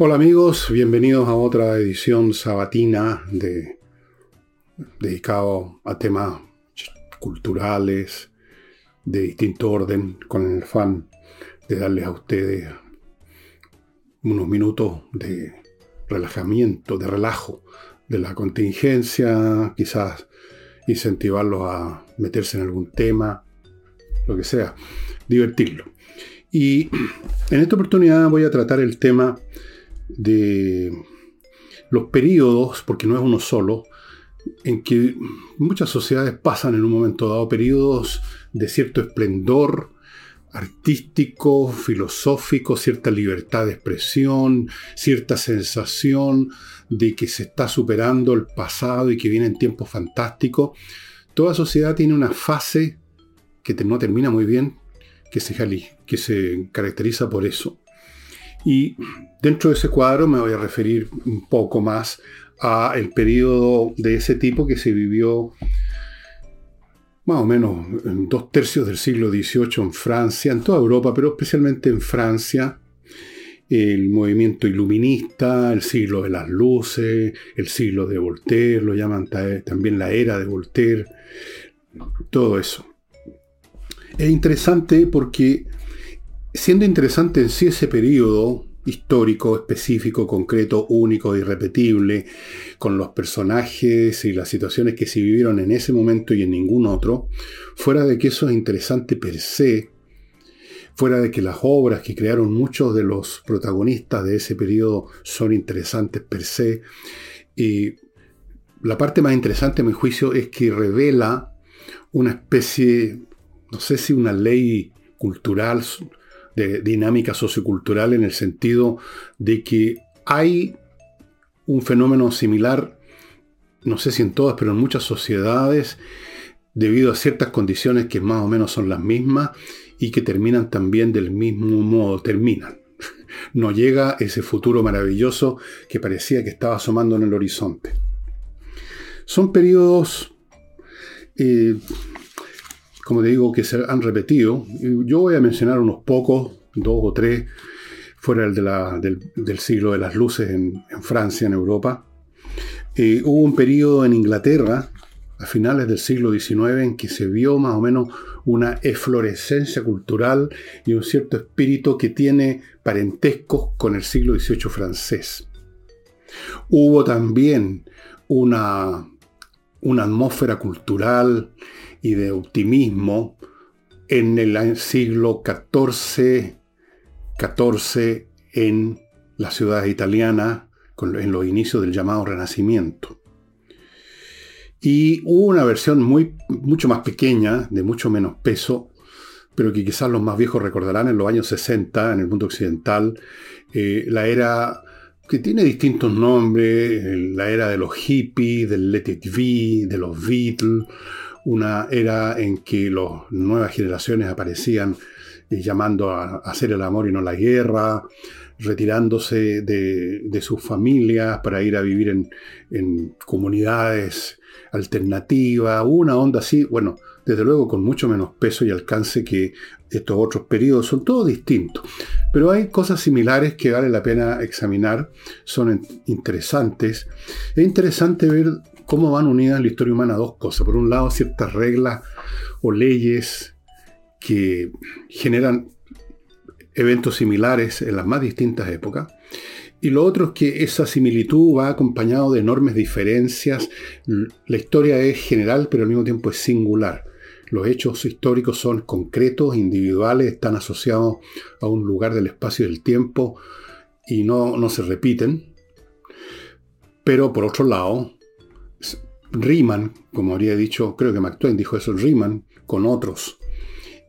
Hola amigos, bienvenidos a otra edición sabatina de, dedicado a temas culturales de distinto orden, con el afán de darles a ustedes unos minutos de relajamiento, de relajo de la contingencia, quizás incentivarlos a meterse en algún tema, lo que sea, divertirlo. Y en esta oportunidad voy a tratar el tema de los periodos, porque no es uno solo, en que muchas sociedades pasan en un momento dado periodos de cierto esplendor artístico, filosófico, cierta libertad de expresión, cierta sensación de que se está superando el pasado y que vienen tiempos fantásticos. Toda sociedad tiene una fase que no termina muy bien, que se, que se caracteriza por eso. Y dentro de ese cuadro me voy a referir un poco más a el periodo de ese tipo que se vivió más o menos en dos tercios del siglo XVIII en Francia, en toda Europa, pero especialmente en Francia, el movimiento iluminista, el siglo de las luces, el siglo de Voltaire, lo llaman también la era de Voltaire, todo eso. Es interesante porque siendo interesante en sí ese periodo histórico, específico, concreto, único, irrepetible, con los personajes y las situaciones que se vivieron en ese momento y en ningún otro, fuera de que eso es interesante per se, fuera de que las obras que crearon muchos de los protagonistas de ese periodo son interesantes per se, y la parte más interesante, a mi juicio, es que revela una especie, no sé si una ley cultural de dinámica sociocultural en el sentido de que hay un fenómeno similar, no sé si en todas, pero en muchas sociedades, debido a ciertas condiciones que más o menos son las mismas y que terminan también del mismo modo, terminan. No llega ese futuro maravilloso que parecía que estaba asomando en el horizonte. Son periodos eh, como te digo, que se han repetido. Yo voy a mencionar unos pocos, dos o tres, fuera el del, siglo de las luces en, Francia, en Europa. Eh, hubo un periodo en Inglaterra, a finales del siglo XIX, en que se vio más o menos una eflorescencia cultural y un cierto espíritu que tiene parentescos con el siglo XVIII francés. Hubo también una, una atmósfera cultural y de optimismo en el siglo XIV, XIV en las ciudades italianas, en los inicios del llamado Renacimiento. Y hubo una versión muy, mucho más pequeña, de mucho menos peso, pero que quizás los más viejos recordarán en los años 60, en el mundo occidental, eh, la era que tiene distintos nombres, la era de los hippies, del Let It Be, de los Beatles, una era en que las nuevas generaciones aparecían eh, llamando a, hacer el amor y no la guerra, retirándose de, sus familias para ir a vivir en, comunidades alternativas, una onda así, bueno, desde luego con mucho menos peso y alcance que estos otros periodos, son todos distintos. Pero hay cosas similares que vale la pena examinar, son interesantes. Es interesante ver cómo van unidas en la historia humana dos cosas. Por un lado, ciertas reglas o leyes que generan eventos similares en las más distintas épocas. Y lo otro es que esa similitud va acompañado de enormes diferencias. La historia es general, pero al mismo tiempo es singular. Los hechos históricos son concretos, individuales, están asociados a un lugar del espacio y del tiempo y no, no se repiten. Pero por otro lado, riman, como habría dicho, creo que Mark Twain dijo eso, riman con otros.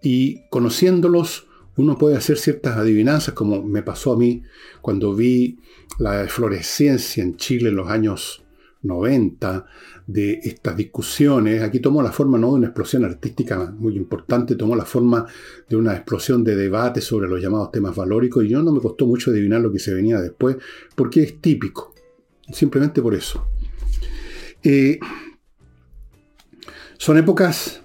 Y conociéndolos, uno puede hacer ciertas adivinanzas, como me pasó a mí cuando vi la eflorescencia en Chile en los años 90 de estas discusiones. Aquí tomó la forma no de una explosión artística muy importante, tomó la forma de una explosión de debate sobre los llamados temas valóricos y yo no me costó mucho adivinar lo que se venía después, porque es típico, simplemente por eso. Son épocas,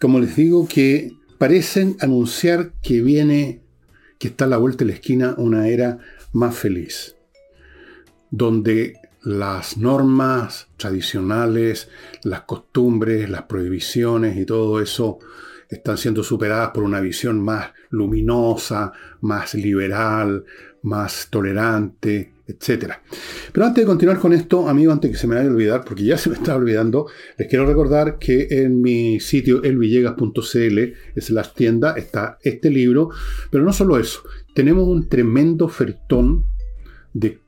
como les digo, que parecen anunciar que viene, que está a la vuelta de la esquina una era más feliz. donde las normas tradicionales, las costumbres, las prohibiciones y todo eso están siendo superadas por una visión más luminosa, más liberal, más tolerante, etc. Pero antes de continuar con esto, amigo, antes que se me vaya a olvidar, porque ya se me está olvidando, les quiero recordar que en mi sitio elvillegas.cl, es la tienda, está este libro, pero no solo eso, tenemos un tremendo fertón de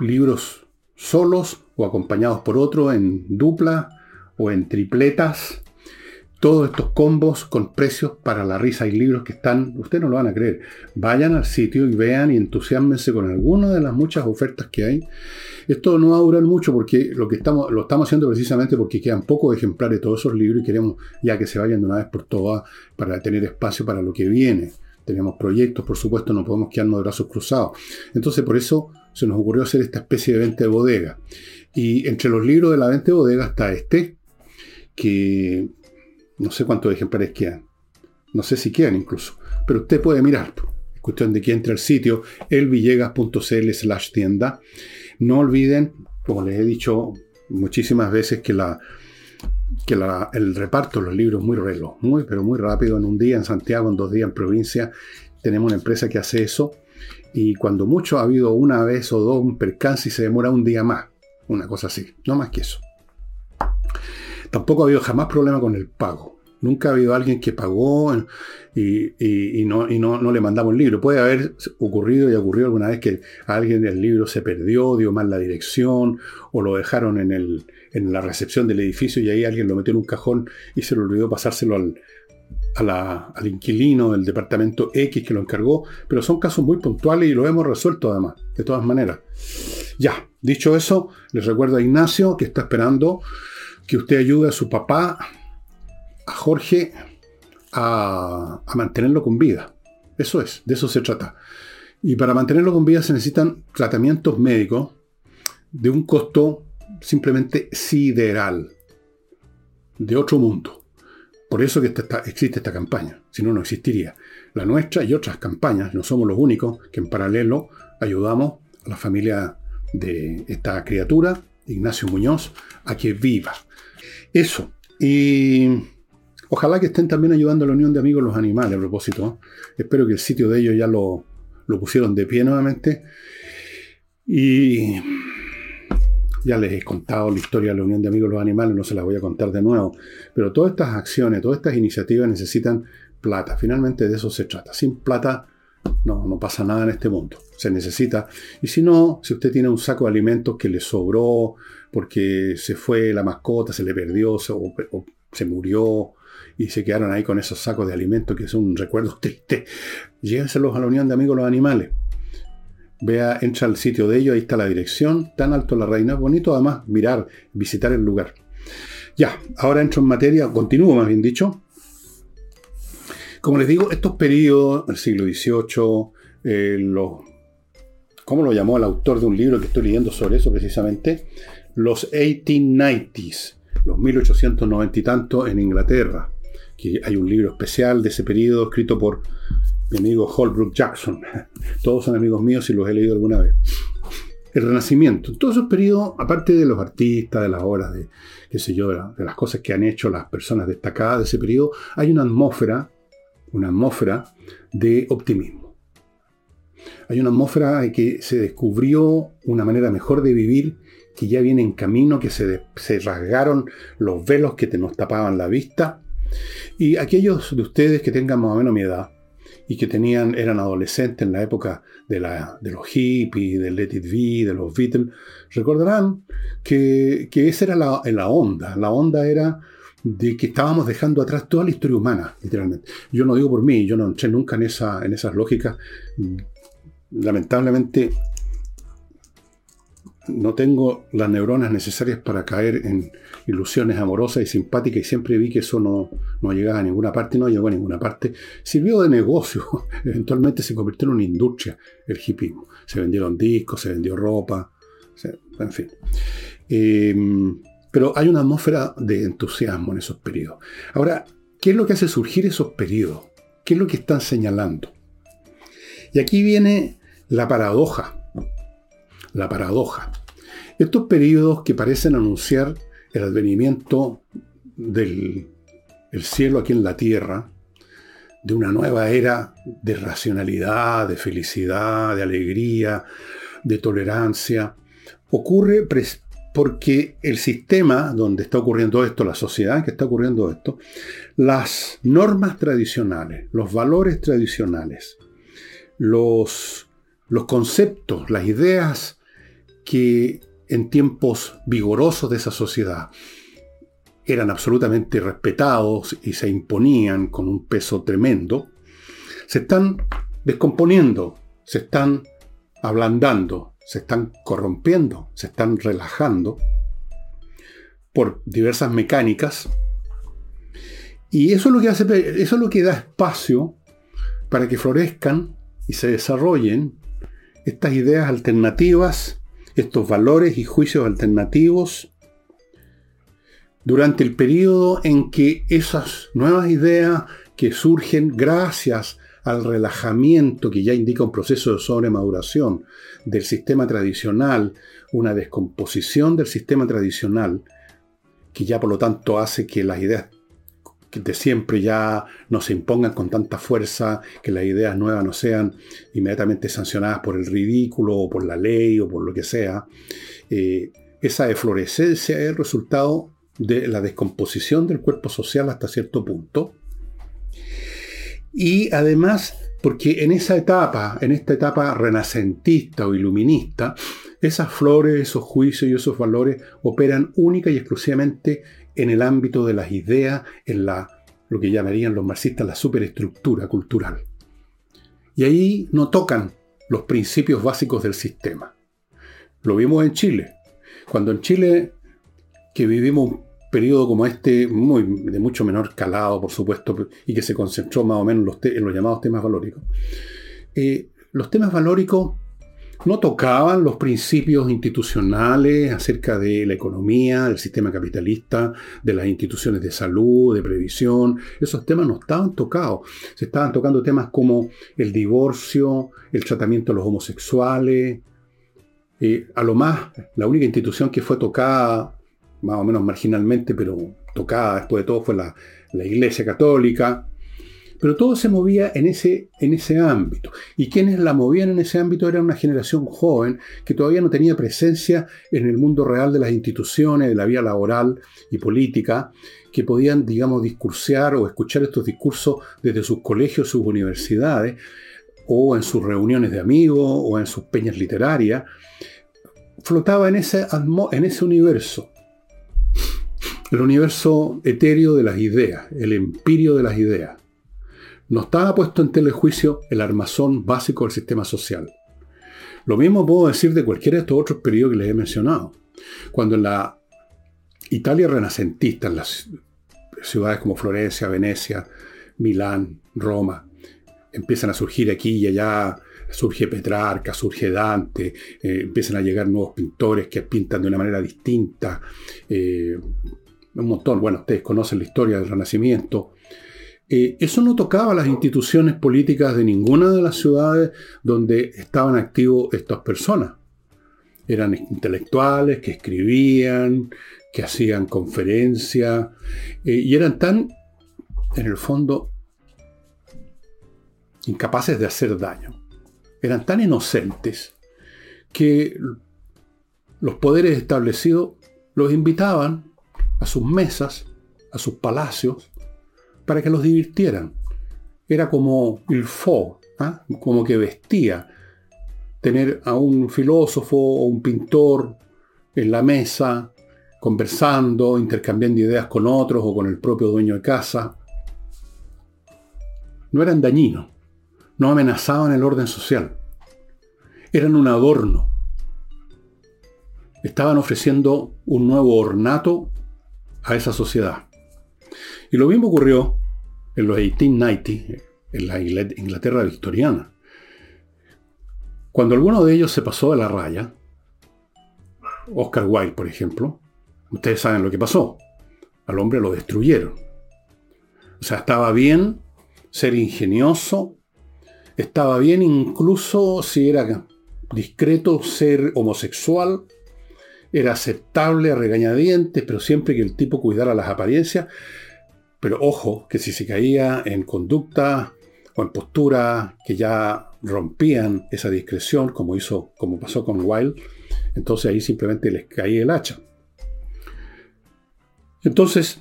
libros solos o acompañados por otro en dupla o en tripletas todos estos combos con precios para la risa y libros que están, ustedes no lo van a creer. Vayan al sitio y vean y entusiasmense con alguna de las muchas ofertas que hay. Esto no va a durar mucho porque lo que estamos, lo estamos haciendo precisamente porque quedan pocos ejemplares de todos esos libros y queremos ya que se vayan de una vez por todas para tener espacio para lo que viene. Tenemos proyectos, por supuesto, no podemos quedarnos de brazos cruzados. Entonces, por eso se nos ocurrió hacer esta especie de venta de bodega. Y entre los libros de la venta de bodega está este, que no sé cuántos ejemplares quedan. No sé si quedan incluso. Pero usted puede mirar. Es cuestión de que entre al sitio elvillegas.cl slash tienda. No olviden, como les he dicho muchísimas veces, que el reparto de los libros muy reloj, muy, pero muy rápido, en un día en Santiago, en dos días en provincia. Tenemos una empresa que hace eso. Y cuando mucho ha habido una vez o dos un percance y se demora un día más. Una cosa así. No más que eso. Tampoco ha habido jamás problema con el pago. Nunca ha habido alguien que pagó y, no, le mandamos el libro. Puede haber ocurrido y ocurrido alguna vez que alguien el libro se perdió, dio mal la dirección o lo dejaron en la recepción del edificio y ahí alguien lo metió en un cajón y se le olvidó pasárselo al, al inquilino del departamento X que lo encargó, pero son casos muy puntuales y lo hemos resuelto además, de todas maneras. Ya, dicho eso, les recuerdo a Ignacio que está esperando que usted ayude a su papá, a Jorge, a, mantenerlo con vida. Eso es, de eso se trata. Y para mantenerlo con vida se necesitan tratamientos médicos de un costo simplemente sideral, de otro mundo. Por eso que existe esta campaña, si no, no existiría. La nuestra y otras campañas, no somos los únicos que en paralelo ayudamos a la familia de esta criatura, Ignacio Muñoz, a que viva. Eso. Y ojalá que estén también ayudando a la Unión de Amigos los Animales a propósito. Espero que el sitio de ellos ya lo, pusieron de pie nuevamente. Y ya les he contado la historia de la Unión de Amigos los Animales, no se la voy a contar de nuevo. Pero todas estas acciones, todas estas iniciativas necesitan plata. Finalmente de eso se trata. Sin plata no, no pasa nada en este mundo. Se necesita. Y si no, si usted tiene un saco de alimentos que le sobró porque se fue la mascota, se le perdió o, se murió y se quedaron ahí con esos sacos de alimentos que son un recuerdo triste, llévenselos a la Unión de Amigos los Animales. Vea, entra al sitio de ellos, ahí está la dirección, tan alto la reina, bonito además mirar, visitar el lugar. Ya, ahora entro en materia, continúo más bien dicho, como les digo, estos periodos, el siglo XVIII, eh, los, ¿cómo lo llamó el autor de un libro que estoy leyendo sobre eso precisamente? Los 1890s, los 1890 y tanto en Inglaterra, hay un libro especial de ese periodo escrito por mi amigo Holbrook Jackson. Todos son amigos míos y los he leído alguna vez. El Renacimiento. En todos esos periodos, aparte de los artistas, de las obras, de qué sé yo, de las cosas que han hecho las personas destacadas de ese periodo, hay una atmósfera una atmósfera de optimismo. Hay una atmósfera de que se descubrió una manera mejor de vivir que ya viene en camino, que se, rasgaron los velos que te nos tapaban la vista. Y aquellos de ustedes que tengan más o menos mi edad y que tenían, eran adolescentes en la época de, la, de los hippies, del Let It Be, de los Beatles, recordarán que, esa era la, la onda. La onda era de que estábamos dejando atrás toda la historia humana, literalmente. Yo no digo por mí, yo no entré nunca en, esa, en esas lógicas. Lamentablemente, no tengo las neuronas necesarias para caer en ilusiones amorosas y simpáticas y siempre vi que eso no, no llegaba a ninguna parte, no llegó a ninguna parte. Sirvió de negocio, eventualmente se convirtió en una industria el hipismo. Se vendieron discos, se vendió ropa, en fin. Eh, pero hay una atmósfera de entusiasmo en esos periodos. Ahora, ¿qué es lo que hace surgir esos periodos? ¿Qué es lo que están señalando? Y aquí viene la paradoja. La paradoja. Estos periodos que parecen anunciar el advenimiento del el cielo aquí en la tierra, de una nueva era de racionalidad, de felicidad, de alegría, de tolerancia, ocurre porque el sistema donde está ocurriendo esto, la sociedad en que está ocurriendo esto, las normas tradicionales, los valores tradicionales, los, los conceptos, las ideas que en tiempos vigorosos de esa sociedad eran absolutamente respetados y se imponían con un peso tremendo, se están descomponiendo, se están ablandando, se están corrompiendo, se están relajando por diversas mecánicas. Y eso es lo que hace, eso es lo que da espacio para que florezcan y se desarrollen estas ideas alternativas, estos valores y juicios alternativos durante el periodo en que esas nuevas ideas que surgen gracias al relajamiento que ya indica un proceso de sobremaduración del sistema tradicional, una descomposición del sistema tradicional, que ya por lo tanto hace que las ideas de siempre ya no se impongan con tanta fuerza, que las ideas nuevas no sean inmediatamente sancionadas por el ridículo o por la ley o por lo que sea. Eh, esa eflorescencia es el resultado de la descomposición del cuerpo social hasta cierto punto. Y además, porque en esa etapa, en esta etapa renacentista o iluminista, esas flores, esos juicios y esos valores operan única y exclusivamente en el ámbito de las ideas, en la, lo que llamarían los marxistas la superestructura cultural. Y ahí no tocan los principios básicos del sistema. Lo vimos en Chile. Cuando en Chile que vivimos un periodo como este, muy, de mucho menor calado, por supuesto, y que se concentró más o menos en los, llamados temas valóricos. Eh, los temas valóricos no tocaban los principios institucionales acerca de la economía, del sistema capitalista, de las instituciones de salud, de previsión. Esos temas no estaban tocados. Se estaban tocando temas como el divorcio, el tratamiento de los homosexuales. Eh, a lo más, la única institución que fue tocada más o menos marginalmente, pero tocada después de todo, fue la, Iglesia Católica. Pero todo se movía en ese, en ese ámbito. Y quienes la movían en ese ámbito era una generación joven que todavía no tenía presencia en el mundo real de las instituciones, de la vía laboral y política, que podían, digamos, discursear o escuchar estos discursos desde sus colegios, sus universidades, o en sus reuniones de amigos, o en sus peñas literarias. Flotaba en ese, en ese universo el universo etéreo de las ideas, el empirio de las ideas. No estaba puesto en telejuicio el armazón básico del sistema social. Lo mismo puedo decir de cualquiera de estos otros periodos que les he mencionado. Cuando en la Italia renacentista, en las ciudades como Florencia, Venecia, Milán, Roma, empiezan a surgir aquí y allá, surge Petrarca, surge Dante, eh, empiezan a llegar nuevos pintores que pintan de una manera distinta, eh, un montón, bueno, ustedes conocen la historia del Renacimiento, eso no tocaba las instituciones políticas de ninguna de las ciudades donde estaban activos estas personas. Eran intelectuales que escribían, que hacían conferencias, eh, y eran tan, en el fondo, incapaces de hacer daño. Eran tan inocentes que los poderes establecidos los invitaban a sus mesas, a sus palacios, para que los divirtieran. Era como el fo, ¿ah? como que vestía tener a un filósofo o un pintor en la mesa, conversando, intercambiando ideas con otros o con el propio dueño de casa. No eran dañinos, no amenazaban el orden social, eran un adorno. Estaban ofreciendo un nuevo ornato a esa sociedad. Y lo mismo ocurrió en los 1890, en la Inglaterra victoriana. Cuando alguno de ellos se pasó de la raya, Oscar Wilde, por ejemplo, ustedes saben lo que pasó. Al hombre lo destruyeron. O sea, estaba bien ser ingenioso, estaba bien incluso si era discreto ser homosexual, era aceptable a regañadientes, pero siempre que el tipo cuidara las apariencias. Pero ojo, que si se caía en conducta o en postura que ya rompían esa discreción, como hizo, como pasó con Wilde, entonces ahí simplemente les caía el hacha. Entonces,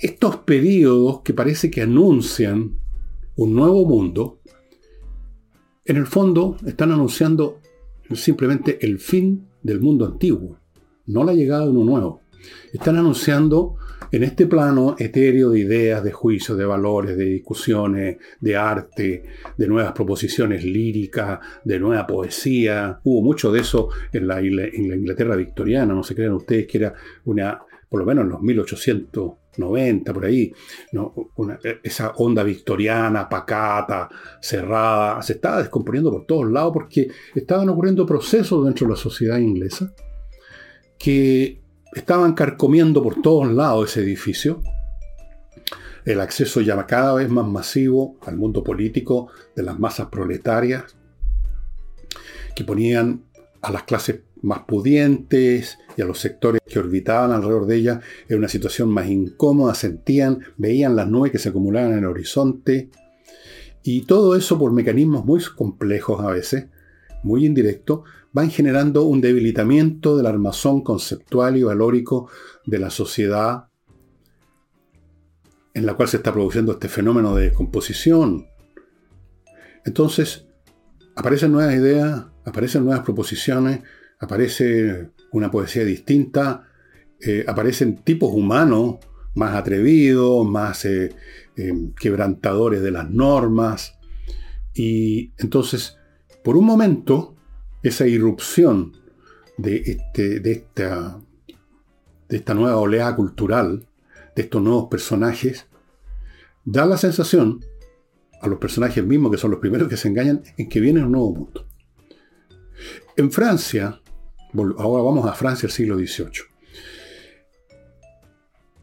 estos periodos que parece que anuncian un nuevo mundo, en el fondo están anunciando simplemente el fin del mundo antiguo, no la llegada de uno nuevo. Están anunciando en este plano etéreo de ideas, de juicios, de valores, de discusiones, de arte, de nuevas proposiciones líricas, de nueva poesía. Hubo mucho de eso en la, Inglaterra victoriana, no se crean ustedes que era una, por lo menos en los 1890, por ahí, esa onda victoriana, pacata, cerrada, se estaba descomponiendo por todos lados porque estaban ocurriendo procesos dentro de la sociedad inglesa que estaban carcomiendo por todos lados ese edificio. El acceso ya cada vez más masivo al mundo político de las masas proletarias, que ponían a las clases más pudientes y a los sectores que orbitaban alrededor de ella en una situación más incómoda, sentían, veían las nubes que se acumulaban en el horizonte, y todo eso por mecanismos muy complejos a veces, muy indirectos, van generando un debilitamiento del armazón conceptual y valórico de la sociedad en la cual se está produciendo este fenómeno de descomposición. Entonces, aparecen nuevas ideas, aparecen nuevas proposiciones, aparece una poesía distinta, eh, aparecen tipos humanos más atrevidos, más eh, eh, quebrantadores de las normas. Y entonces, por un momento, esa irrupción de, este, de, esta, de esta nueva oleada cultural, de estos nuevos personajes, da la sensación a los personajes mismos, que son los primeros que se engañan, en que viene un nuevo mundo. En Francia, ahora vamos a Francia del siglo XVIII,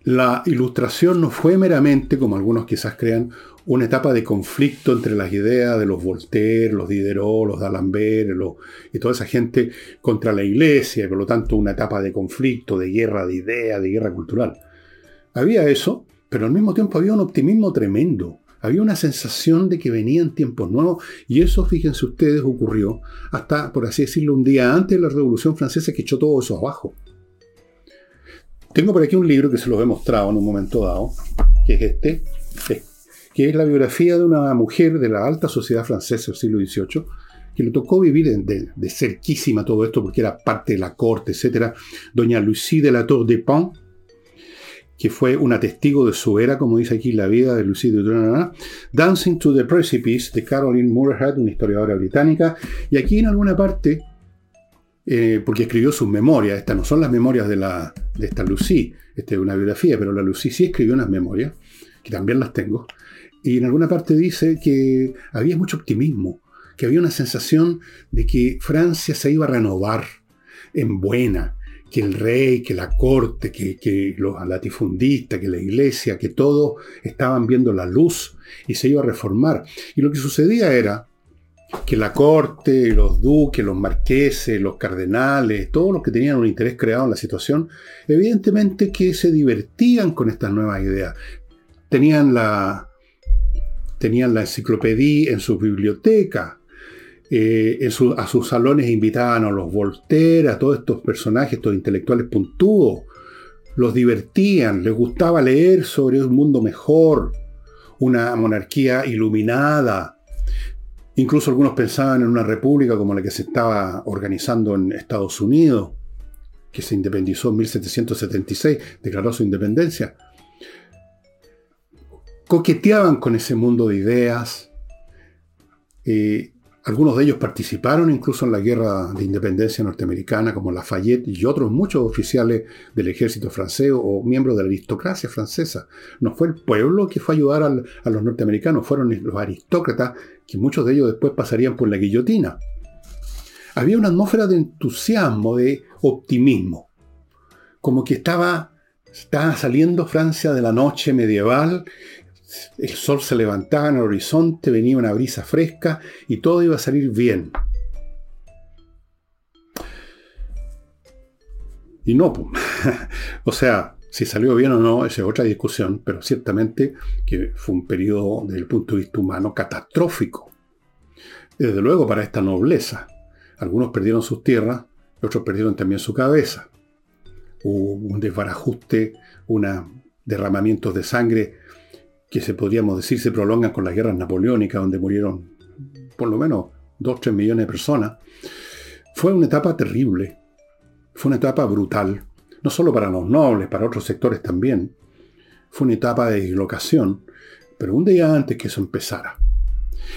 la ilustración no fue meramente, como algunos quizás crean, una etapa de conflicto entre las ideas de los Voltaire, los Diderot, los D'Alembert y toda esa gente contra la iglesia, por lo tanto una etapa de conflicto, de guerra de ideas, de guerra cultural. Había eso, pero al mismo tiempo había un optimismo tremendo. Había una sensación de que venían tiempos nuevos y eso, fíjense ustedes, ocurrió hasta, por así decirlo, un día antes de la Revolución Francesa que echó todo eso abajo. Tengo por aquí un libro que se los he mostrado en un momento dado, que es este, que es la biografía de una mujer de la alta sociedad francesa del siglo XVIII, que le tocó vivir de, cerquísima todo esto porque era parte de la corte, etc. Doña Lucie de la Tour de Pin, que fue una testigo de su era, como dice aquí la vida de Lucie de Pin, Dancing to the Precipice de Caroline Moorhead, una historiadora británica, y aquí en alguna parte eh, porque escribió sus memorias. Estas no son las memorias de, la, de esta Lucy, esta es una biografía, pero la Lucy sí escribió unas memorias, que también las tengo. Y en alguna parte dice que había mucho optimismo, que había una sensación de que Francia se iba a renovar en buena, que el rey, que la corte, que, que los latifundistas, que la iglesia, que todos estaban viendo la luz y se iba a reformar. Y lo que sucedía era que la corte, los duques, los marqueses, los cardenales, todos los que tenían un interés creado en la situación, evidentemente que se divertían con estas nuevas ideas. Tenían la, tenían la enciclopedia en sus bibliotecas, eh, a sus salones invitaban a los Voltaire, a todos estos personajes, estos intelectuales puntúos, los divertían, les gustaba leer sobre un mundo mejor, una monarquía iluminada, Incluso algunos pensaban en una república como la que se estaba organizando en Estados Unidos, que se independizó en 1776, declaró su independencia. Coqueteaban con ese mundo de ideas. Eh, algunos de ellos participaron incluso en la guerra de independencia norteamericana, como Lafayette y otros muchos oficiales del ejército francés o miembros de la aristocracia francesa. No fue el pueblo que fue a ayudar a los norteamericanos, fueron los aristócratas que muchos de ellos después pasarían por la guillotina. Había una atmósfera de entusiasmo, de optimismo, como que estaba, saliendo Francia de la noche medieval el sol se levantaba en el horizonte, venía una brisa fresca y todo iba a salir bien. Y no, o sea, si salió bien o no, esa es otra discusión, pero ciertamente que fue un periodo desde el punto de vista humano catastrófico. Desde luego para esta nobleza. Algunos perdieron sus tierras, otros perdieron también su cabeza. Hubo un desbarajuste, un derramamiento de sangre que se podríamos decir se prolongan con las guerras napoleónicas, donde murieron por lo menos 2 3 millones de personas. Fue una etapa terrible, fue una etapa brutal, no solo para los nobles, para otros sectores también. Fue una etapa de dislocación, pero un día antes que eso empezara.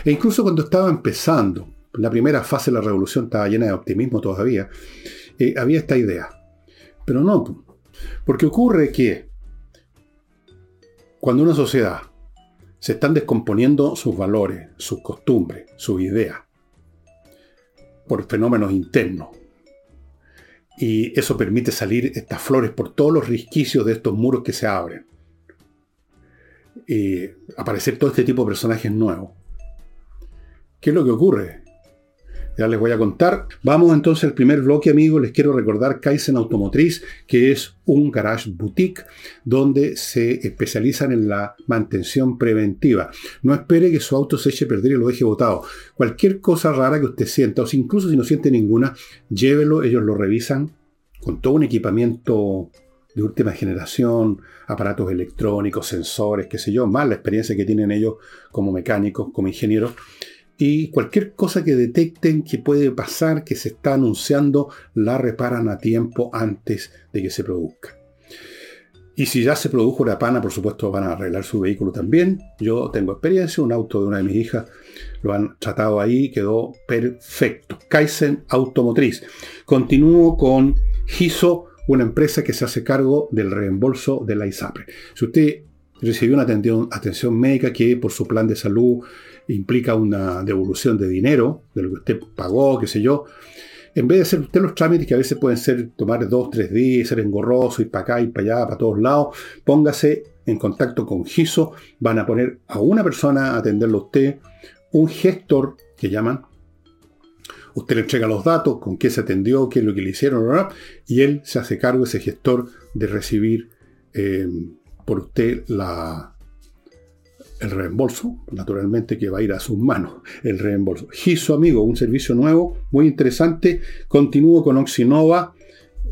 E incluso cuando estaba empezando, la primera fase de la revolución estaba llena de optimismo todavía, eh, había esta idea. Pero no, porque ocurre que cuando una sociedad se están descomponiendo sus valores, sus costumbres, sus ideas, por fenómenos internos, y eso permite salir estas flores por todos los risquicios de estos muros que se abren, y aparecer todo este tipo de personajes nuevos. ¿Qué es lo que ocurre? Ya les voy a contar. Vamos entonces al primer bloque, amigos. Les quiero recordar Kaizen Automotriz, que es un garage boutique donde se especializan en la mantención preventiva. No espere que su auto se eche a perder y lo deje botado. Cualquier cosa rara que usted sienta, o incluso si no siente ninguna, llévelo, ellos lo revisan con todo un equipamiento de última generación, aparatos electrónicos, sensores, qué sé yo, más la experiencia que tienen ellos como mecánicos, como ingenieros y cualquier cosa que detecten que puede pasar, que se está anunciando, la reparan a tiempo antes de que se produzca. Y si ya se produjo la pana, por supuesto van a arreglar su vehículo también. Yo tengo experiencia, un auto de una de mis hijas lo han tratado ahí, quedó perfecto. Kaizen Automotriz. Continúo con Giso, una empresa que se hace cargo del reembolso de la ISAPRE. Si usted recibió una atención, atención médica que por su plan de salud implica una devolución de dinero, de lo que usted pagó, qué sé yo, en vez de hacer usted los trámites que a veces pueden ser tomar dos, tres días, ser engorroso, ir para acá, y para allá, para todos lados, póngase en contacto con GISO, van a poner a una persona a atenderlo a usted, un gestor que llaman, usted le entrega los datos, con qué se atendió, qué es lo que le hicieron, y él se hace cargo, ese gestor, de recibir eh, por usted la, el reembolso, naturalmente que va a ir a sus manos, el reembolso. Giso, amigo, un servicio nuevo, muy interesante. Continúo con Oxinova,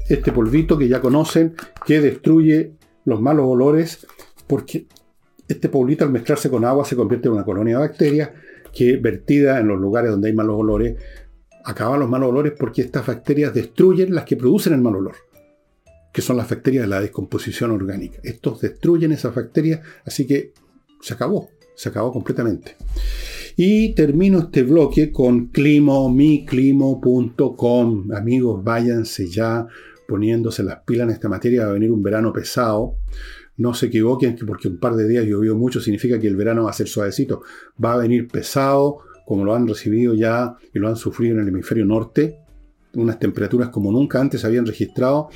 este polvito que ya conocen, que destruye los malos olores, porque este polvito al mezclarse con agua se convierte en una colonia de bacterias que vertida en los lugares donde hay malos olores, acaba los malos olores porque estas bacterias destruyen las que producen el mal olor que son las bacterias de la descomposición orgánica. Estos destruyen esas bacterias, así que se acabó, se acabó completamente. Y termino este bloque con climo, miclimo.com. Amigos, váyanse ya poniéndose las pilas en esta materia. Va a venir un verano pesado. No se equivoquen que porque un par de días llovió mucho significa que el verano va a ser suavecito. Va a venir pesado, como lo han recibido ya y lo han sufrido en el hemisferio norte. Unas temperaturas como nunca antes habían registrado.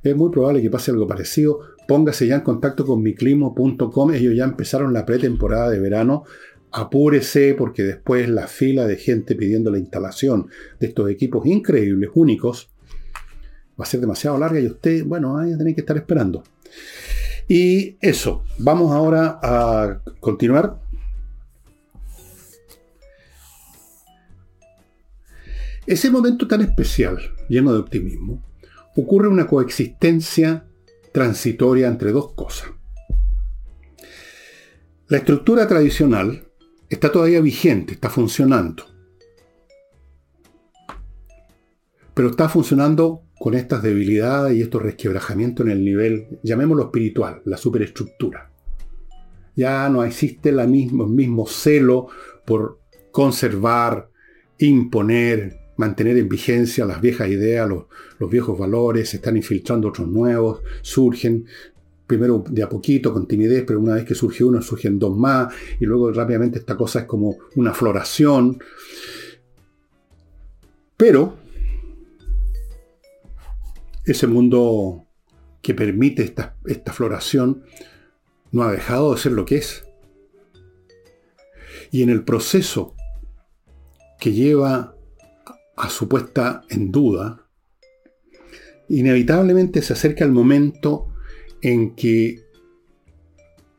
Es muy probable que pase algo parecido póngase ya en contacto con miclimo.com. Ellos ya empezaron la pretemporada de verano. Apúrese porque después la fila de gente pidiendo la instalación de estos equipos increíbles, únicos, va a ser demasiado larga y usted, bueno, ahí tener que estar esperando. Y eso, vamos ahora a continuar. Ese momento tan especial, lleno de optimismo, ocurre una coexistencia transitoria entre dos cosas. La estructura tradicional está todavía vigente, está funcionando. Pero está funcionando con estas debilidades y estos resquebrajamientos en el nivel, llamémoslo espiritual, la superestructura. Ya no existe el mismo celo por conservar, imponer, mantener en vigencia las viejas ideas, los, viejos valores, se están infiltrando otros nuevos, surgen, primero de a poquito, con timidez, pero una vez que surge uno, surgen dos más, y luego rápidamente esta cosa es como una floración. Pero ese mundo que permite esta, esta floración no ha dejado de ser lo que es. Y en el proceso que lleva a su puesta en duda, inevitablemente se acerca el momento en que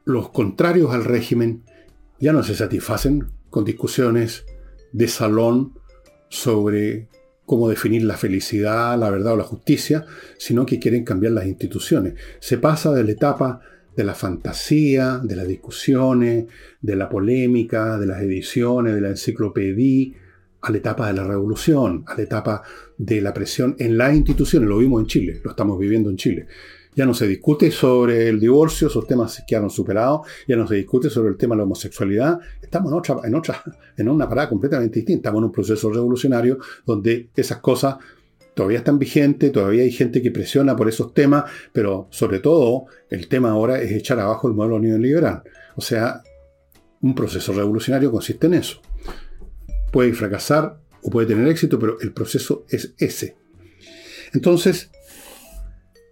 los contrarios al régimen ya no se satisfacen con discusiones de salón sobre cómo definir la felicidad, la verdad o la justicia, sino que quieren cambiar las instituciones. Se pasa de la etapa de la fantasía, de las discusiones, de la polémica, de las ediciones, de la enciclopedia, a la etapa de la revolución, a la etapa de la presión en las instituciones. Lo vimos en Chile, lo estamos viviendo en Chile. Ya no se discute sobre el divorcio, esos temas que han superado, ya no se discute sobre el tema de la homosexualidad. Estamos en otra, en otra, en una parada completamente distinta. Estamos en un proceso revolucionario donde esas cosas todavía están vigentes, todavía hay gente que presiona por esos temas, pero sobre todo el tema ahora es echar abajo el modelo neoliberal. O sea, un proceso revolucionario consiste en eso. Puede fracasar o puede tener éxito, pero el proceso es ese. Entonces,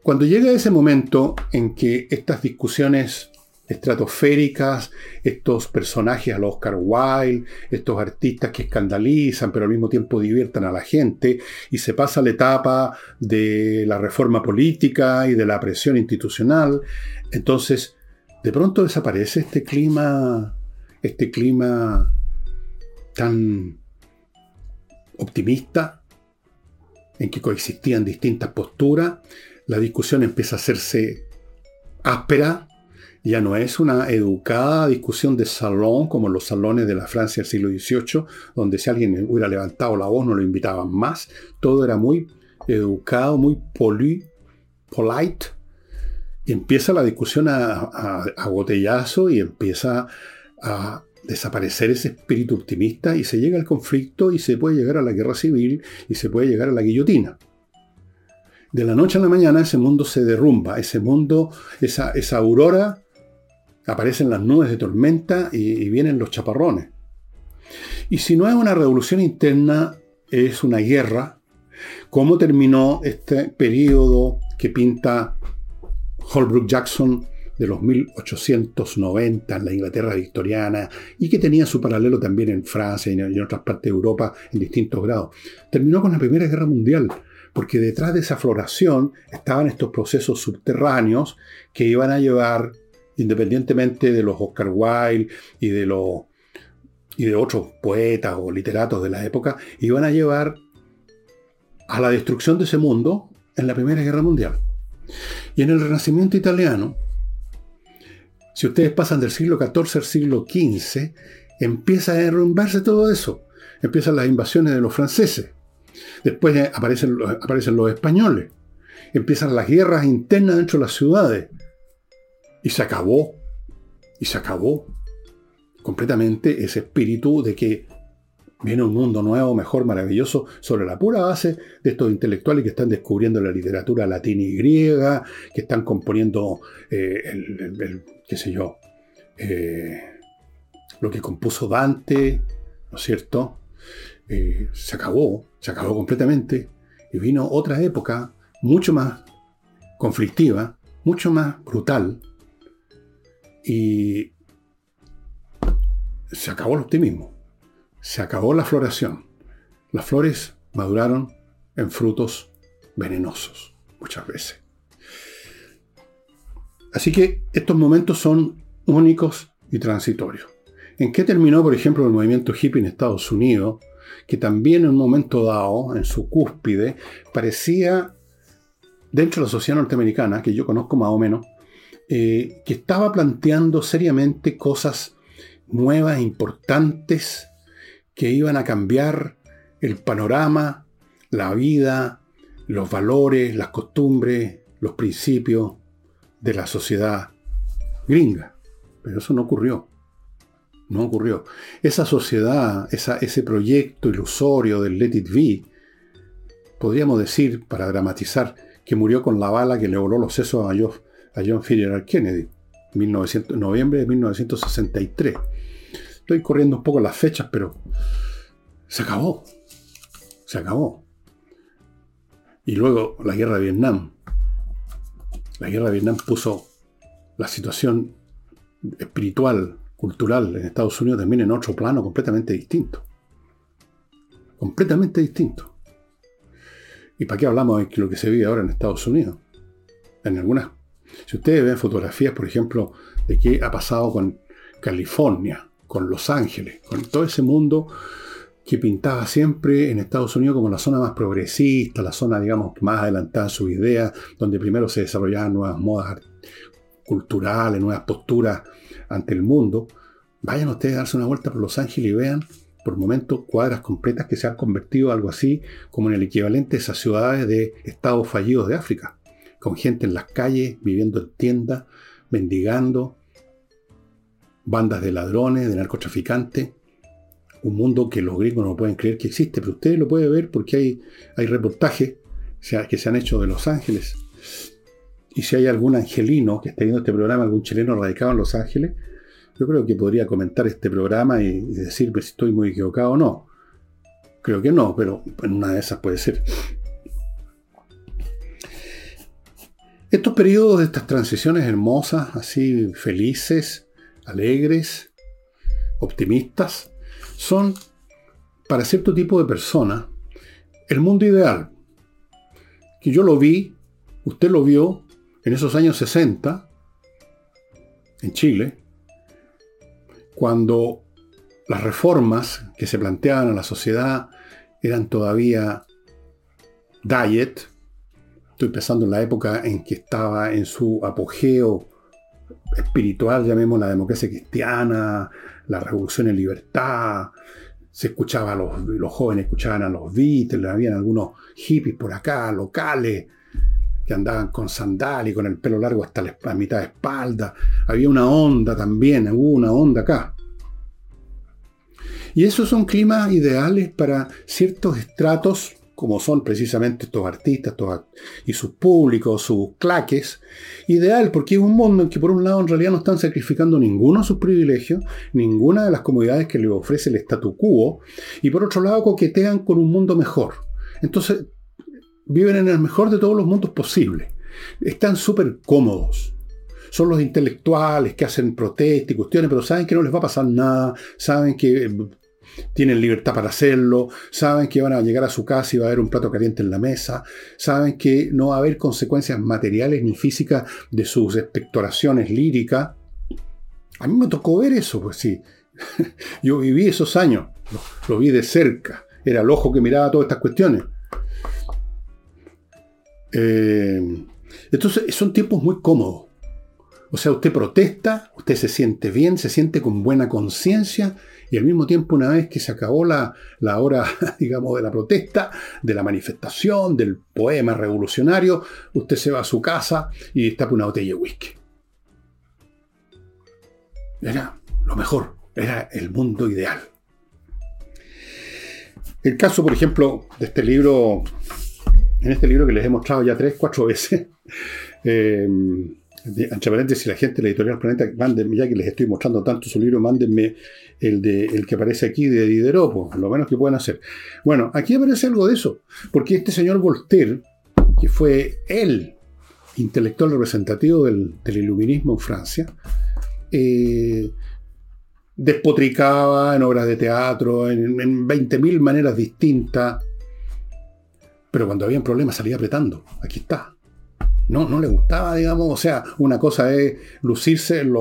cuando llega ese momento en que estas discusiones estratosféricas, estos personajes al Oscar Wilde, estos artistas que escandalizan pero al mismo tiempo diviertan a la gente, y se pasa la etapa de la reforma política y de la presión institucional, entonces de pronto desaparece este clima, este clima tan optimista en que coexistían distintas posturas, la discusión empieza a hacerse áspera, ya no es una educada discusión de salón como los salones de la Francia del siglo XVIII, donde si alguien hubiera levantado la voz no lo invitaban más, todo era muy educado, muy poli, polite, empieza la discusión a, a botellazo y empieza a desaparecer ese espíritu optimista y se llega al conflicto y se puede llegar a la guerra civil y se puede llegar a la guillotina de la noche a la mañana ese mundo se derrumba, ese mundo, esa, esa aurora, aparecen las nubes de tormenta y, vienen los chaparrones. Y si no es una revolución interna, es una guerra. ¿Cómo terminó este periodo que pinta Holbrook Jackson de los 1890 en la Inglaterra victoriana y que tenía su paralelo también en Francia y en otras partes de Europa en distintos grados? Terminó con la Primera Guerra Mundial porque detrás de esa floración estaban estos procesos subterráneos que iban a llevar, independientemente de los Oscar Wilde y de, los, y de otros poetas o literatos de la época, iban a llevar a la destrucción de ese mundo en la Primera Guerra Mundial. Y en el Renacimiento italiano, si ustedes pasan del siglo XIV al siglo XV, empieza a derrumbarse todo eso. Empiezan las invasiones de los franceses. Después aparecen, aparecen los españoles. Empiezan las guerras internas dentro de las ciudades. Y se acabó. Y se acabó completamente ese espíritu de que viene un mundo nuevo, mejor, maravilloso, sobre la pura base de estos intelectuales que están descubriendo la literatura latina y griega, que están componiendo eh, el, qué sé yo, eh, lo que compuso Dante, ¿no es cierto? Eh, se acabó, se acabó completamente y vino otra época mucho más conflictiva, mucho más brutal y se acabó el optimismo, se acabó la floración. Las flores maduraron en frutos venenosos muchas veces. Así que estos momentos son únicos y transitorios. ¿En qué terminó, por ejemplo, el movimiento hippie en Estados Unidos? que también en un momento dado, en su cúspide, parecía, dentro de la sociedad norteamericana, que yo conozco más o menos, eh, que estaba planteando seriamente cosas nuevas, importantes, que iban a cambiar el panorama, la vida, los valores, las costumbres, los principios de la sociedad gringa. Pero eso no ocurrió. No ocurrió. Esa sociedad, ese proyecto ilusorio del Let It Be, podríamos decir, para dramatizar, que murió con la bala que le voló los sesos a John, a John F. Kennedy, en noviembre de 1963. Estoy corriendo un poco las fechas, pero se acabó. Se acabó. Y luego la guerra de Vietnam. La guerra de Vietnam puso la situación espiritual cultural en Estados Unidos también en otro plano completamente distinto. Completamente distinto. ¿Y para qué hablamos de lo que se vive ahora en Estados Unidos? En algunas. Si ustedes ven fotografías, por ejemplo, de qué ha pasado con California, con Los Ángeles, con todo ese mundo que pintaba siempre en Estados Unidos como la zona más progresista, la zona, digamos, más adelantada en sus ideas, donde primero se desarrollaban nuevas modas culturales, nuevas posturas ante el mundo. Vayan ustedes a darse una vuelta por Los Ángeles y vean por momentos cuadras completas que se han convertido algo así como en el equivalente de esas ciudades de estados fallidos de África, con gente en las calles, viviendo en tiendas, mendigando, bandas de ladrones, de narcotraficantes, un mundo que los gringos no pueden creer que existe, pero ustedes lo pueden ver porque hay, hay reportajes que se han hecho de Los Ángeles. Y si hay algún angelino que esté viendo este programa, algún chileno radicado en Los Ángeles, yo creo que podría comentar este programa y, decirme si estoy muy equivocado o no. Creo que no, pero en una de esas puede ser. Estos periodos de estas transiciones hermosas, así felices, alegres, optimistas, son, para cierto tipo de personas, el mundo ideal. Que yo lo vi, usted lo vio en esos años 60, en Chile, cuando las reformas que se planteaban a la sociedad eran todavía diet. Estoy pensando en la época en que estaba en su apogeo espiritual, llamemos la democracia cristiana, la revolución en libertad, se escuchaba a los, los jóvenes escuchaban a los Beatles, habían algunos hippies por acá, locales, que andaban con sandal y con el pelo largo hasta la, mitad de espalda. Había una onda también, hubo una onda acá. Y esos son climas ideales para ciertos estratos como son precisamente estos artistas y sus públicos, sus claques, ideal, porque es un mundo en que por un lado en realidad no están sacrificando ninguno de sus privilegios, ninguna de las comodidades que les ofrece el statu quo, y por otro lado coquetean con un mundo mejor. Entonces, viven en el mejor de todos los mundos posibles. Están súper cómodos. Son los intelectuales que hacen protestas y cuestiones, pero saben que no les va a pasar nada, saben que tienen libertad para hacerlo, saben que van a llegar a su casa y va a haber un plato caliente en la mesa, saben que no va a haber consecuencias materiales ni físicas de sus expectoraciones líricas. A mí me tocó ver eso, pues sí. Yo viví esos años, lo, vi de cerca, era el ojo que miraba todas estas cuestiones. Eh, entonces son tiempos muy cómodos. O sea, usted protesta, usted se siente bien, se siente con buena conciencia y al mismo tiempo, una vez que se acabó la, la hora, digamos, de la protesta, de la manifestación, del poema revolucionario, usted se va a su casa y destapa una botella de whisky. Era lo mejor, era el mundo ideal. El caso, por ejemplo, de este libro, en este libro que les he mostrado ya tres, cuatro veces, eh, entre paréntesis, la gente de la editorial Planeta, mándenme, ya que les estoy mostrando tanto su libro, mándenme el, de, el que aparece aquí de Diderot, lo menos que pueden hacer. Bueno, aquí aparece algo de eso, porque este señor Voltaire, que fue el intelectual representativo del, iluminismo en Francia, eh, despotricaba en obras de teatro, en, en 20.000 maneras distintas, pero cuando había un problema salía apretando. Aquí está no, no le gustaba, digamos. O sea, una cosa es lucirse en,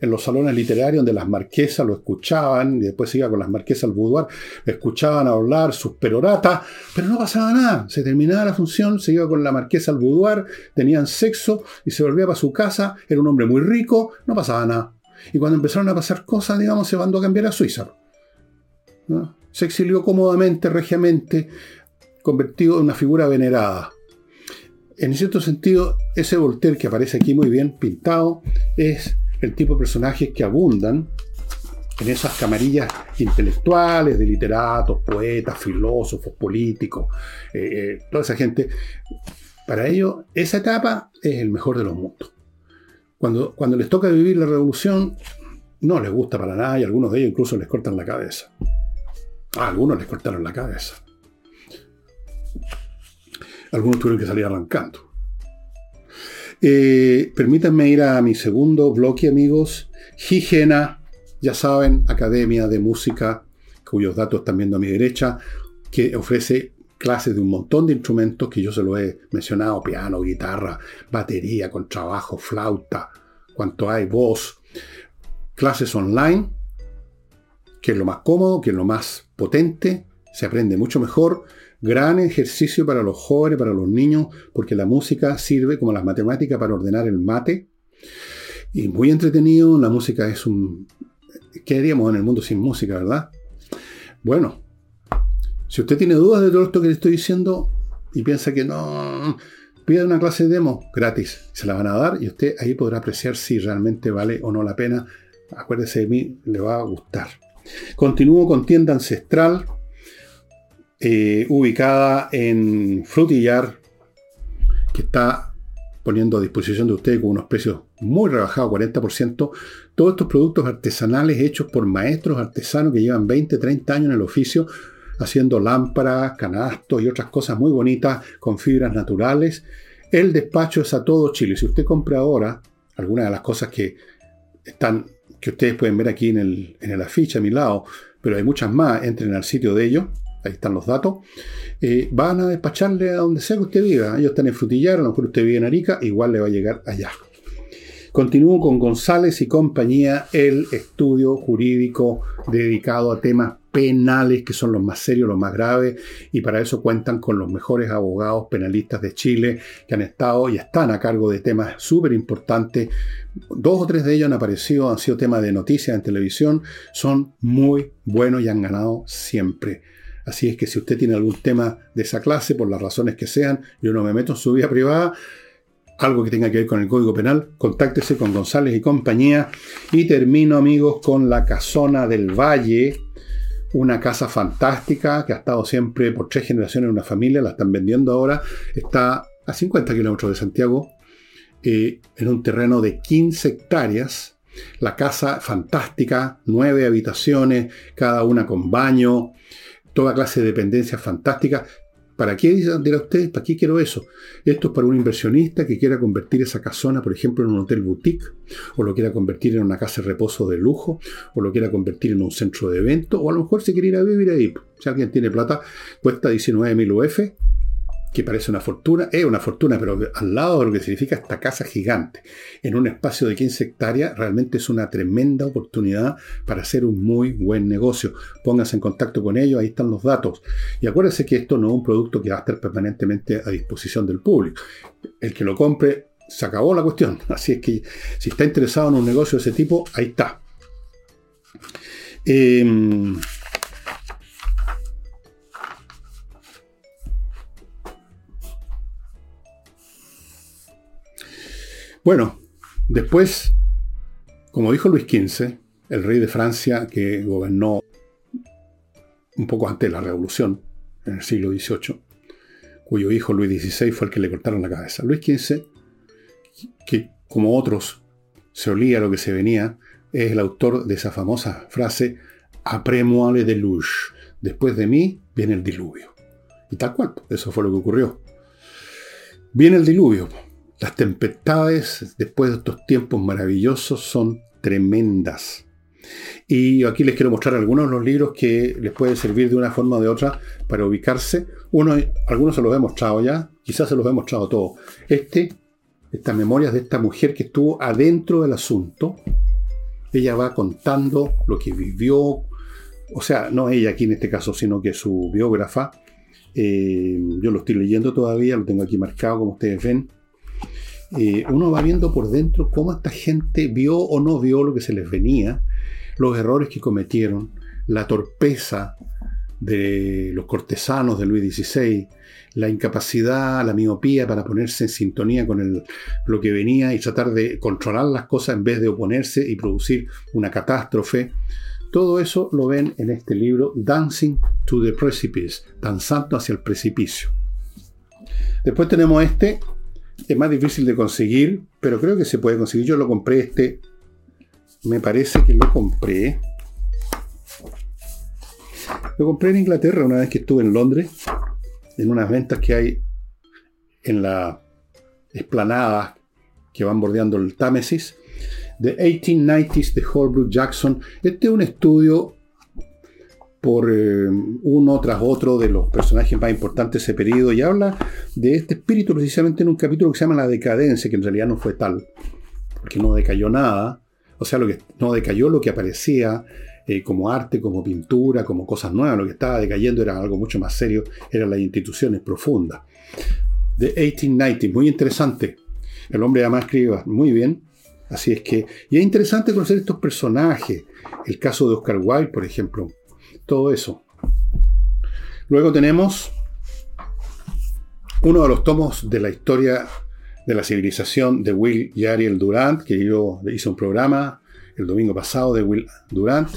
en los salones literarios donde las marquesas lo escuchaban, y después se iba con las marquesas al boudoir, escuchaban hablar sus peroratas, pero no pasaba nada. Se terminaba la función, se iba con la marquesa al boudoir, tenían sexo y se volvía para su casa, era un hombre muy rico, no pasaba nada. Y cuando empezaron a pasar cosas, digamos, se mandó a cambiar a Suiza. Se exilió cómodamente, regiamente, convertido en una figura venerada en cierto sentido, ese Voltaire que aparece aquí muy bien pintado es el tipo de personajes que abundan en esas camarillas intelectuales de literatos, poetas, filósofos, políticos, eh, eh, toda esa gente. Para ellos, esa etapa es el mejor de los mundos. Cuando, cuando les toca vivir la revolución, no les gusta para nada y algunos de ellos incluso les cortan la cabeza. A algunos les cortaron la cabeza algunos tuvieron que salir arrancando. Eh, permítanme ir a mi segundo bloque, amigos. Higiena, ya saben, Academia de Música, cuyos datos están viendo a mi derecha, que ofrece clases de un montón de instrumentos que yo se lo he mencionado, piano, guitarra, batería, contrabajo, flauta, cuanto hay, voz. Clases online, que es lo más cómodo, que es lo más potente, se aprende mucho mejor. Gran ejercicio para los jóvenes, para los niños, porque la música sirve como las matemáticas para ordenar el mate. Y muy entretenido, la música es un... ¿Qué haríamos en el mundo sin música, verdad? Bueno, si usted tiene dudas de todo esto que le estoy diciendo y piensa que no, pida una clase de demo gratis. Se la van a dar y usted ahí podrá apreciar si realmente vale o no la pena. Acuérdese de mí, le va a gustar. Continúo con tienda ancestral, eh, ubicada en Frutillar, que está poniendo a disposición de usted con unos precios muy rebajados, 40%, todos estos productos artesanales hechos por maestros artesanos que llevan 20, 30 años en el oficio, haciendo lámparas, canastos y otras cosas muy bonitas con fibras naturales. El despacho es a todo Chile. Si usted compra ahora algunas de las cosas que están, que ustedes pueden ver aquí en el, en el afiche a mi lado, pero hay muchas más, entren al sitio de ellos, ahí están los datos, eh, van a despacharle a donde sea que usted viva. Ellos están en Frutillar, a lo mejor usted vive en Arica, igual le va a llegar allá. Continúo con González y compañía, el estudio jurídico dedicado a temas penales, que son los más serios, los más graves, y para eso cuentan con los mejores abogados penalistas de Chile que han estado y están a cargo de temas súper importantes. Dos o tres de ellos han aparecido, han sido temas de noticias en televisión, son muy buenos y han ganado siempre. Así es que si usted tiene algún tema de esa clase, por las razones que sean, yo no me meto en su vida privada, algo que tenga que ver con el Código Penal, contáctese con González y compañía. Y termino, amigos, con la Casona del Valle, una casa fantástica que ha estado siempre por tres generaciones en una familia, la están vendiendo ahora, está a 50 kilómetros de Santiago, eh, en un terreno de 15 hectáreas. La casa fantástica, nueve habitaciones, cada una con baño, toda clase de dependencias fantásticas. ¿Para qué dirá usted? ¿Para qué quiero eso? Esto es para un inversionista que quiera convertir esa casona, por ejemplo, en un hotel boutique, o lo quiera convertir en una casa de reposo de lujo, o lo quiera convertir en un centro de eventos, o a lo mejor se quiere ir a vivir ahí. Si alguien tiene plata, cuesta 19.000 UF, que parece una fortuna, es una fortuna, pero al lado de lo que significa esta casa gigante, en un espacio de 15 hectáreas, realmente es una tremenda oportunidad para hacer un muy buen negocio. Pónganse en contacto con ellos, ahí están los datos. Y acuérdense que esto no es un producto que va a estar permanentemente a disposición del público. El que lo compre, se acabó la cuestión. Así es que si está interesado en un negocio de ese tipo, ahí está. Eh, Bueno, después, como dijo Luis XV, el rey de Francia que gobernó un poco antes de la Revolución, en el siglo XVIII, cuyo hijo Luis XVI fue el que le cortaron la cabeza. Luis XV, que como otros se olía lo que se venía, es el autor de esa famosa frase Après moi le déluge, después de mí viene el diluvio. Y tal cual, eso fue lo que ocurrió. Viene el diluvio. Las tempestades después de estos tiempos maravillosos son tremendas. Y aquí les quiero mostrar algunos de los libros que les pueden servir de una forma o de otra para ubicarse. Uno, algunos se los he mostrado ya, quizás se los he mostrado todos. Este, estas memorias de esta mujer que estuvo adentro del asunto. Ella va contando lo que vivió, o sea, no ella aquí en este caso, sino que su biógrafa. Eh, yo lo estoy leyendo todavía, lo tengo aquí marcado como ustedes ven. Eh, uno va viendo por dentro cómo esta gente vio o no vio lo que se les venía, los errores que cometieron, la torpeza de los cortesanos de Luis XVI, la incapacidad, la miopía para ponerse en sintonía con lo que venía y tratar de controlar las cosas en vez de oponerse y producir una catástrofe. Todo eso lo ven en este libro Dancing to the Precipice, danzando hacia el precipicio. Después tenemos este, es más difícil de conseguir, pero creo que se puede conseguir. Yo lo compré este. Me parece que lo compré. Lo compré en Inglaterra una vez que estuve en Londres, en unas ventas que hay en la esplanada que van bordeando el Támesis. The 1890s de Holbrook Jackson. Este es un estudio por eh, uno tras otro de los personajes más importantes de ese periodo y habla de este espíritu precisamente en un capítulo que se llama La decadencia, que en realidad no fue tal, porque no decayó nada, o sea, lo que no decayó lo que aparecía eh, como arte, como pintura, como cosas nuevas, lo que estaba decayendo era algo mucho más serio, eran las instituciones profundas. The 1890, muy interesante. El hombre además escribe muy bien, así es que, y es interesante conocer estos personajes, el caso de Oscar Wilde, por ejemplo, todo eso. Luego tenemos uno de los tomos de la historia de la civilización de Will y Ariel Durant, que yo hice un programa el domingo pasado de Will Durant,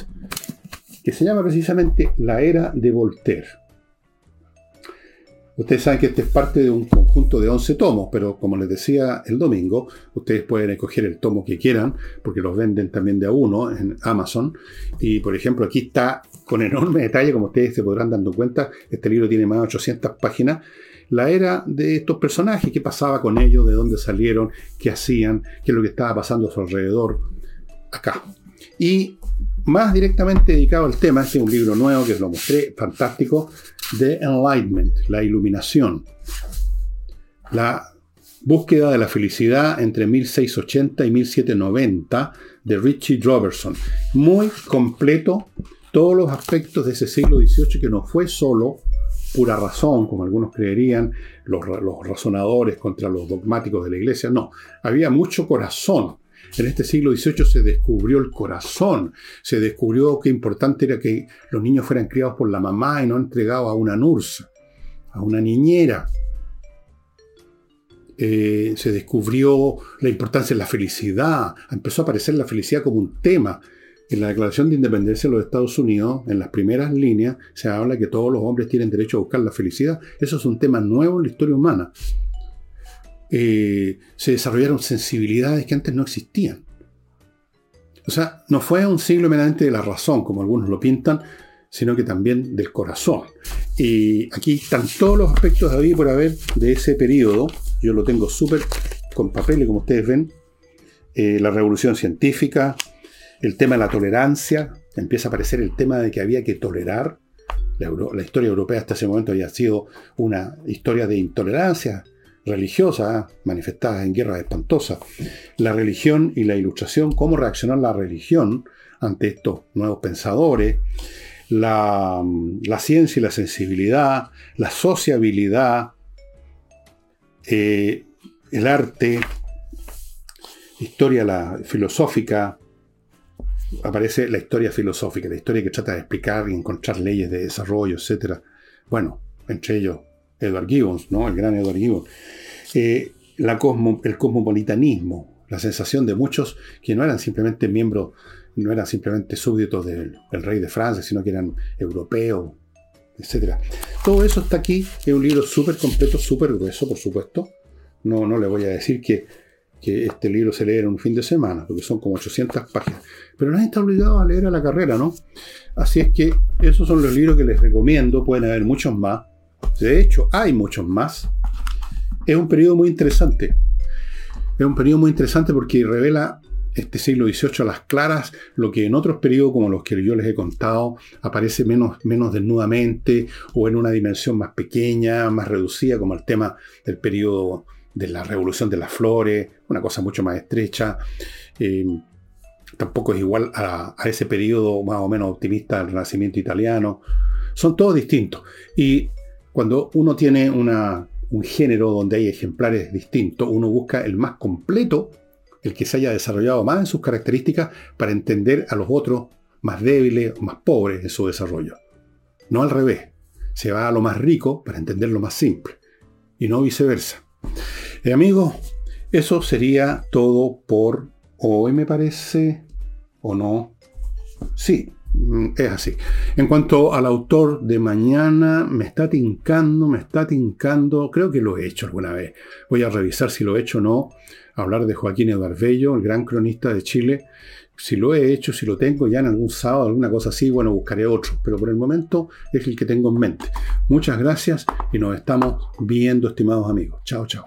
que se llama precisamente La Era de Voltaire. Ustedes saben que este es parte de un conjunto de 11 tomos, pero como les decía el domingo, ustedes pueden escoger el tomo que quieran, porque los venden también de a uno en Amazon. Y por ejemplo, aquí está con enorme detalle, como ustedes se podrán dando cuenta, este libro tiene más de 800 páginas, la era de estos personajes, qué pasaba con ellos, de dónde salieron, qué hacían, qué es lo que estaba pasando a su alrededor, acá. Y más directamente dedicado al tema, este es un libro nuevo que os lo mostré, fantástico, The Enlightenment, la iluminación. La búsqueda de la felicidad entre 1680 y 1790 de Richie Robertson. Muy completo, todos los aspectos de ese siglo XVIII que no fue solo pura razón, como algunos creerían, los razonadores contra los dogmáticos de la iglesia, no, había mucho corazón en este siglo XVIII se descubrió el corazón, se descubrió qué importante era que los niños fueran criados por la mamá y no entregados a una nursa, a una niñera. Eh, se descubrió la importancia de la felicidad, empezó a aparecer la felicidad como un tema. En la Declaración de Independencia de los Estados Unidos, en las primeras líneas, se habla que todos los hombres tienen derecho a buscar la felicidad. Eso es un tema nuevo en la historia humana. Eh, se desarrollaron sensibilidades que antes no existían. O sea, no fue un siglo meramente de la razón, como algunos lo pintan, sino que también del corazón. Y aquí están todos los aspectos de por haber de ese periodo. Yo lo tengo súper con papeles, como ustedes ven. Eh, la revolución científica, el tema de la tolerancia, empieza a aparecer el tema de que había que tolerar. la historia europea hasta ese momento había sido una historia de intolerancia, religiosa manifestada en guerras espantosas. La religión y la ilustración, cómo reaccionar la religión ante estos nuevos pensadores, la, ciencia y la sensibilidad, la sociabilidad, eh, el arte, historia filosófica, aparece la historia filosófica, la historia que trata de explicar y encontrar leyes de desarrollo, etc. Bueno, entre ellos Edward Gibbons, ¿no? El gran Edward Gibbons. Eh, el cosmopolitanismo, la sensación de muchos que no eran simplemente miembros, no eran simplemente súbditos del, rey de Francia, sino que eran europeos, etc. Todo eso está aquí, es un libro súper completo, súper grueso, por supuesto. No, no le voy a decir que, que este libro se lee en un fin de semana, porque son como 800 páginas. Pero nadie está obligado a leer a la carrera, ¿no? Así es que esos son los libros que les recomiendo, pueden haber muchos más. De hecho, hay muchos más. Es un periodo muy interesante. Es un periodo muy interesante porque revela este siglo XVIII a las claras lo que en otros periodos como los que yo les he contado aparece menos, menos desnudamente o en una dimensión más pequeña, más reducida, como el tema del periodo de la revolución de las flores, una cosa mucho más estrecha. Eh, tampoco es igual a, a, ese periodo más o menos optimista del Renacimiento italiano. Son todos distintos. Y cuando uno tiene un género donde hay ejemplares distintos, uno busca el más completo, el que se haya desarrollado más en sus características para entender a los otros más débiles más pobres en su desarrollo. No al revés. Se va a lo más rico para entender lo más simple. Y no viceversa. Eh, amigos, eso sería todo por hoy, me parece. ¿O no? Sí, es así. En cuanto al autor de mañana, me está tincando, me está tincando, creo que lo he hecho alguna vez. Voy a revisar si lo he hecho o no. Hablar de Joaquín Eduardo el gran cronista de Chile. Si lo he hecho, si lo tengo ya en algún sábado, alguna cosa así, bueno, buscaré otro. Pero por el momento es el que tengo en mente. Muchas gracias y nos estamos viendo, estimados amigos. Chao, chao.